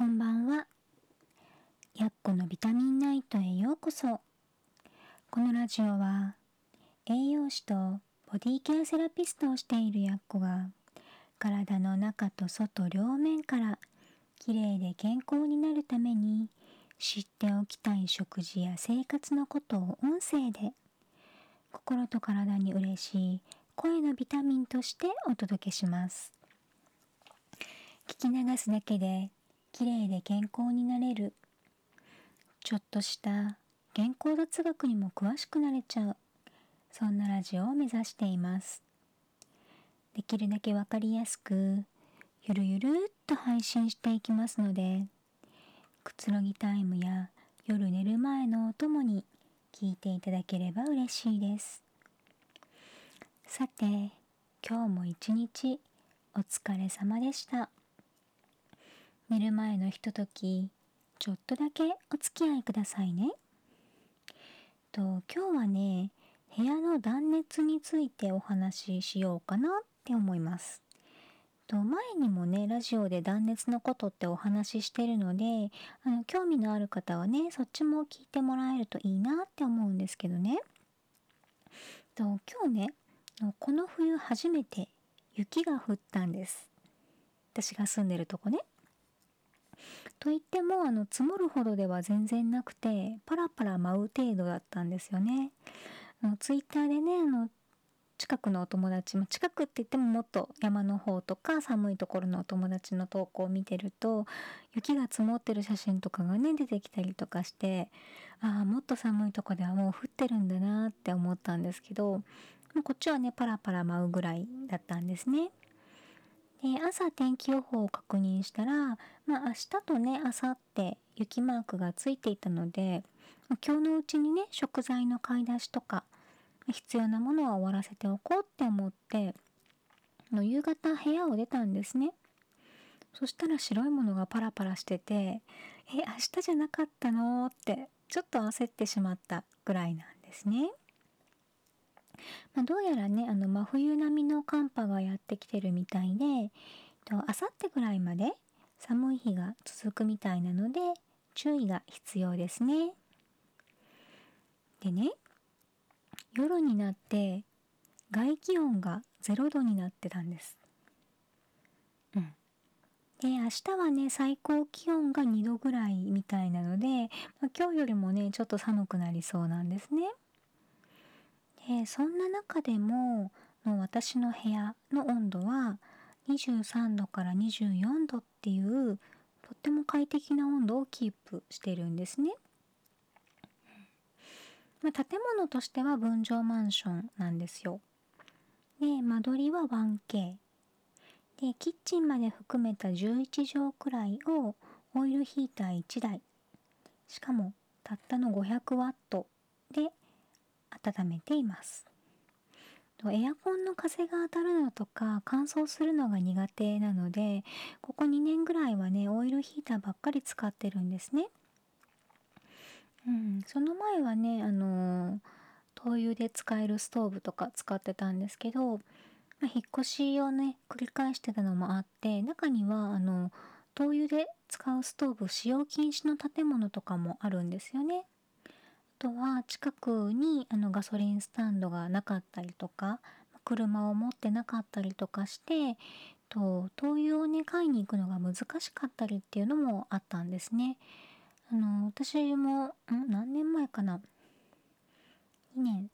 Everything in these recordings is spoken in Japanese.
こんばんは。やっこのビタミンナイトへようこそ。このラジオは栄養士とボディケアセラピストをしているやっこが体の中と外両面からきれいで健康になるために知っておきたい食事や生活のことを音声で心と体に嬉しい声のビタミンとしてお届けします。聞き流すだけできれいで健康になれる。ちょっとした健康雑学にも詳しくなれちゃう。そんなラジオを目指しています。できるだけわかりやすくゆるゆるっと配信していきますのでくつろぎタイムや夜寝る前のお供に聞いていただければ嬉しいです。さて今日も一日お疲れ様でした。寝る前のひとときちょっとだけお付き合いくださいね。と今日はね部屋の断熱についてお話ししようかなって思います。と前にもねラジオで断熱のことってお話ししてるのであの興味のある方はねそっちも聞いてもらえるといいなって思うんですけどね。と今日ねこの冬初めて雪が降ったんです。私が住んでるとこね。といってもあの積もるほどでは全然なくてパラパラ舞う程度だったんですよね。あのツイッターでねあの近くのお友達も近くって言ってももっと山の方とか寒いところのお友達の投稿を見てると雪が積もってる写真とかがね出てきたりとかしてああもっと寒いとこではもう降ってるんだなって思ったんですけどこっちはねパラパラ舞うぐらいだったんですね。で朝天気予報を確認したら、まあ、明日とね明後日雪マークがついていたので今日のうちにね食材の買い出しとか必要なものは終わらせておこうって思っての夕方部屋を出たんですね。そしたら白いものがパラパラしててえ明日じゃなかったの？ってちょっと焦ってしまったぐらいなんですね。まあ、どうやらねあの真冬並みの寒波がやってきてるみたいであさってぐらいまで寒い日が続くみたいなので注意が必要ですね。でね夜になって外気温が0度になってたんです。うん。で明日はね最高気温が2度ぐらいみたいなので、まあ、今日よりもねちょっと寒くなりそうなんですね。でそんな中でもの私の部屋の温度は23度から24度っていうとっても快適な温度をキープしてるんですね。まあ、建物としては分譲マンションなんですよ。で間取りは 1K でキッチンまで含めた11畳くらいをオイルヒーター1台しかもたったの500ワットで温めています。エアコンの風が当たるのとか乾燥するのが苦手なのでここ2年ぐらいはねオイルヒーターばっかり使ってるんですね。うん、その前はねあの灯油で使えるストーブとか使ってたんですけど、まあ、引っ越しをね繰り返してたのもあって中にはあの灯油で使うストーブ使用禁止の建物とかもあるんですよね。とは近くにあのガソリンスタンドがなかったりとか車を持ってなかったりとかしてと灯油をね買いに行くのが難しかったりっていうのもあったんですね。あの私もん何年前かな2年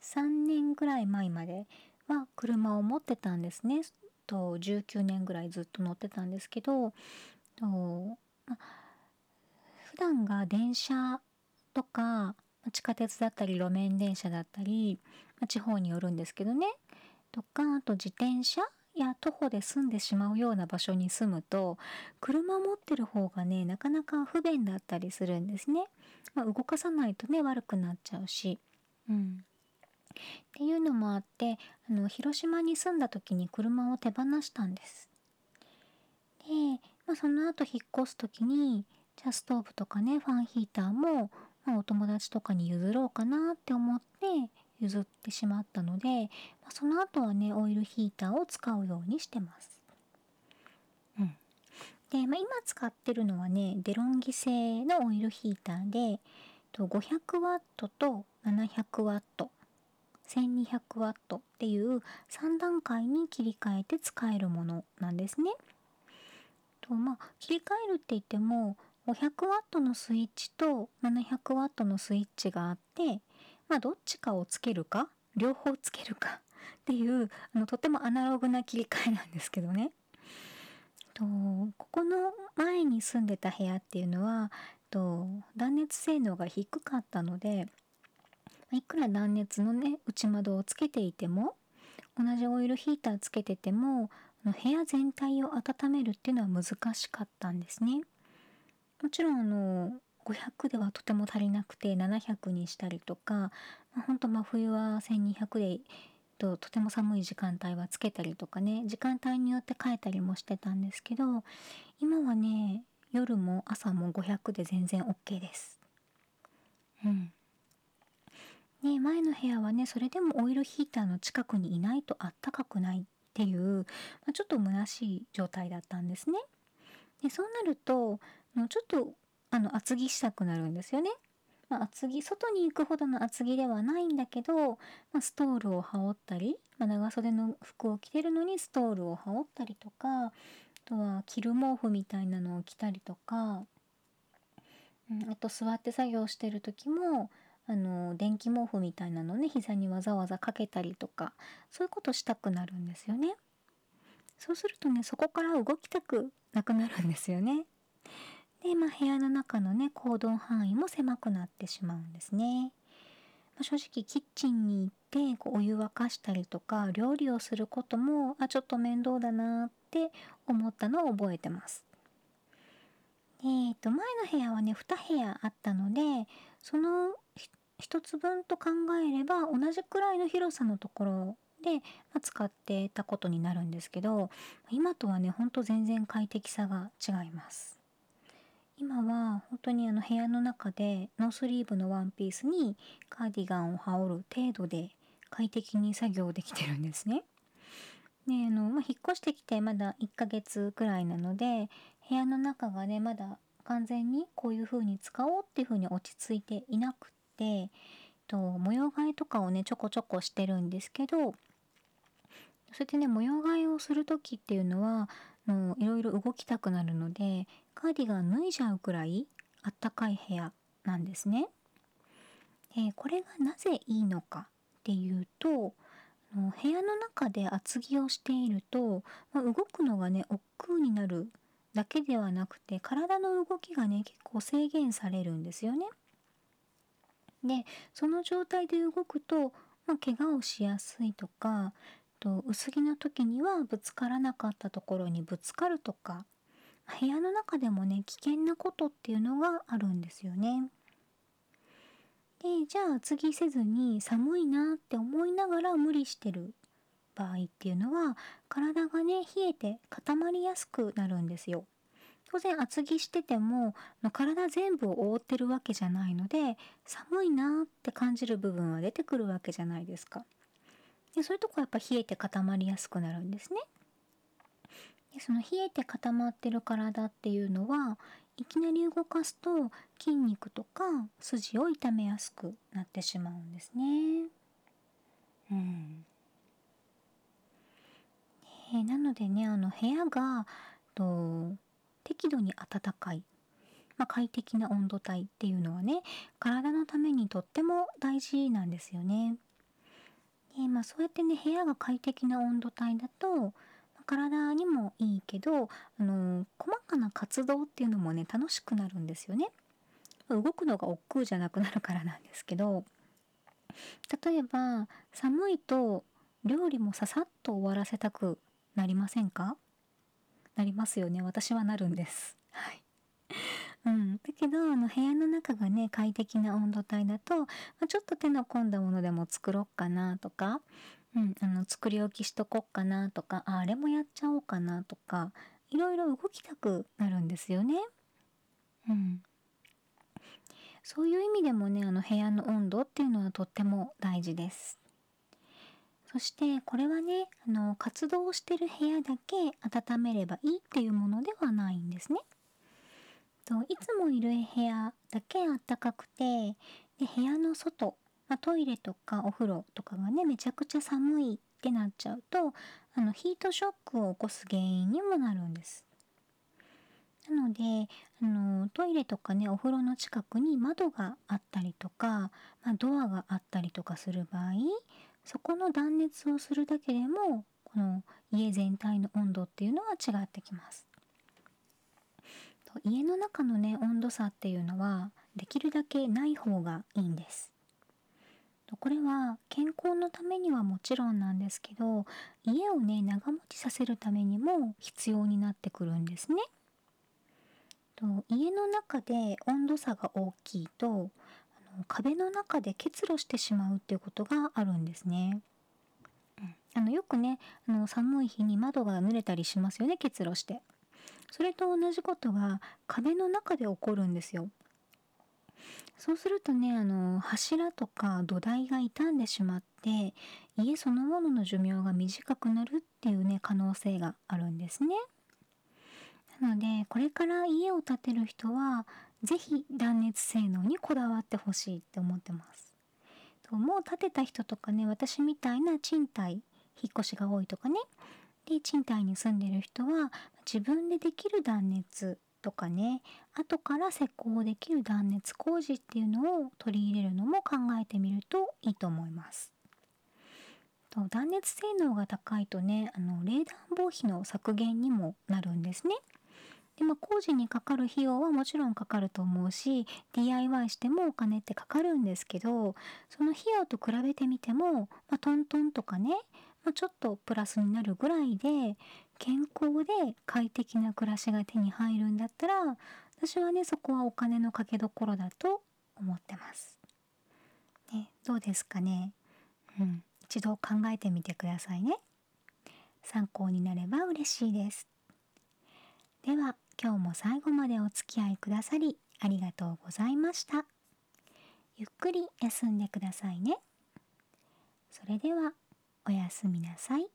3年ぐらい前までは車を持ってたんですね。と19年ぐらいずっと乗ってたんですけどと、ま、普段が電車とか地下鉄だったり路面電車だったり地方によるんですけどね。とかあと自転車や徒歩で住んでしまうような場所に住むと車持ってる方がねなかなか不便だったりするんですね、まあ、動かさないとね悪くなっちゃうし。うん。っていうのもあってあの広島に住んだ時に車を手放したんです。で、まあ、その後引っ越す時にじゃあストーブとかねファンヒーターもまあ、お友達とかに譲ろうかなって思って譲ってしまったので、まあ、その後はねオイルヒーターを使うようにしてます。うん、で、まあ、今使ってるのはねデロンギ製のオイルヒーターで 500W と 700W 1200W っていう3段階に切り替えて使えるものなんですね。とまあ切り替えるって言っても 500W のスイッチと 700W のスイッチがあって、まあ、どっちかをつけるか両方つけるか っていうあのとてもアナログな切り替えなんですけどね。とここの前に住んでた部屋っていうのはと断熱性能が低かったのでいくら断熱のね内窓をつけていても同じオイルヒーターつけてても部屋全体を温めるっていうのは難しかったんですね。もちろんあの500ではとても足りなくて700にしたりとか、まあ、ほんと真冬は1200でととても寒い時間帯はつけたりとかね時間帯によって変えたりもしてたんですけど今はね夜も朝も500で全然 OK です。うん。ね前の部屋はねそれでもオイルヒーターの近くにいないとあったかくないっていう、まあ、ちょっと虚しい状態だったんですね。でそうなるとちょっとあの厚着したくなるんですよね。まあ、厚着外に行くほどの厚着ではないんだけど、まあ、ストールを羽織ったり、まあ、長袖の服を着てるのにストールを羽織ったりとかあとは着る毛布みたいなのを着たりとか、うん、あと座って作業してる時もあの電気毛布みたいなのね膝にわざわざかけたりとかそういうことしたくなるんですよね。そうするとねそこから動きたくなくなるんですよね。で、まあ、部屋の中のね行動範囲も狭くなってしまうんですね。まあ、正直キッチンに行ってこうお湯沸かしたりとか料理をすることもあちょっと面倒だなって思ったのを覚えてます。えー、と前の部屋はね2部屋あったのでその1つ分と考えれば同じくらいの広さのところで、ま、使ってたことになるんですけど今とはねほんと全然快適さが違います。今は本当にあの部屋の中でノースリーブのワンピースにカーディガンを羽織る程度で快適に作業できてるんですね。であの、まあ、引っ越してきてまだ1ヶ月くらいなので部屋の中がねまだ完全にこういう風に使おうっていう風に落ち着いていなくってと模様替えとかをねちょこちょこしてるんですけどそうやってね模様替えをする時っていうのはもういろいろ動きたくなるのでカーディガン脱いじゃうくらいあったかい部屋なんですね。え、これがなぜいいのかっていうと部屋の中で厚着をしていると、まあ、動くのがね億劫になるだけではなくて体の動きがね結構制限されるんですよね。でその状態で動くと、まあ、怪我をしやすいとかと薄着の時にはぶつからなかったところにぶつかるとか部屋の中でもね危険なことっていうのがあるんですよね。でじゃあ厚着せずに寒いなって思いながら無理してる場合っていうのは体がね冷えて固まりやすくなるんですよ。当然厚着してても体全部を覆ってるわけじゃないので寒いなって感じる部分は出てくるわけじゃないですか。でそういうとこやっぱ冷えて固まりやすくなるんですね。でその冷えて固まってる体っていうのはいきなり動かすと筋肉とか筋を痛めやすくなってしまうんですね。うん。えー、なのでねあの部屋がと適度に暖かい、まあ、快適な温度帯っていうのはね体のためにとっても大事なんですよね。でまあ、そうやってね部屋が快適な温度帯だと体にもいいけど、あの細かな活動っていうのもね楽しくなるんですよね。動くのが億劫じゃなくなるからなんですけど例えば寒いと料理もささっと終わらせたくなりませんか？なりますよね私はなるんです。はいうん、だけどあの部屋の中がね快適な温度帯だと、まあ、ちょっと手の込んだものでも作ろうかなとか、うん、あの作り置きしとこっかなとかああれもやっちゃおうかなとかいろいろ動きたくなるんですよね。うん、そういう意味でもねあの部屋の温度っていうのはとっても大事です。そしてこれはねあの活動してる部屋だけ温めればいいっていうものではないんですね。といつもいる部屋だけあったかくてで部屋の外、まあ、トイレとかお風呂とかがねめちゃくちゃ寒いってなっちゃうとあのヒートショックを起こす原因にもなるんです。なのであのトイレとかねお風呂の近くに窓があったりとか、まあ、ドアがあったりとかする場合そこの断熱をするだけでもこの家全体の温度っていうのは違ってきます。家の中のね温度差っていうのはできるだけない方がいいんです。これは健康のためにはもちろんなんですけど家をね長持ちさせるためにも必要になってくるんですね。と家の中で温度差が大きいとあの壁の中で結露してしまうっていうことがあるんですね。あのよくねあの寒い日に窓が濡れたりしますよね結露して。それと同じことが壁の中で起こるんですよ。そうするとねあの柱とか土台が傷んでしまって家そのものの寿命が短くなるっていうね可能性があるんですね。なのでこれから家を建てる人は是非断熱性能にこだわってほしいって思ってます。もう建てた人とかね私みたいな賃貸引っ越しが多いとかねで賃貸に住んでる人は自分でできる断熱とかね後から施工できる断熱工事っていうのを取り入れるのも考えてみるといいと思います。と断熱性能が高いとねあの冷暖房費の削減にもなるんですね。でまあ、工事にかかる費用はもちろんかかると思うし DIY してもお金ってかかるんですけどその費用と比べてみても、まあ、トントンとかね、まあ、ちょっとプラスになるぐらいで健康で快適な暮らしが手に入るんだったら私はねそこはお金のかけどころだと思ってます。ね、どうですかね、うん、一度考えてみてくださいね。参考になれば嬉しいです。では今日も最後までお付き合いくださりありがとうございました。ゆっくり休んでくださいね。それではおやすみなさい。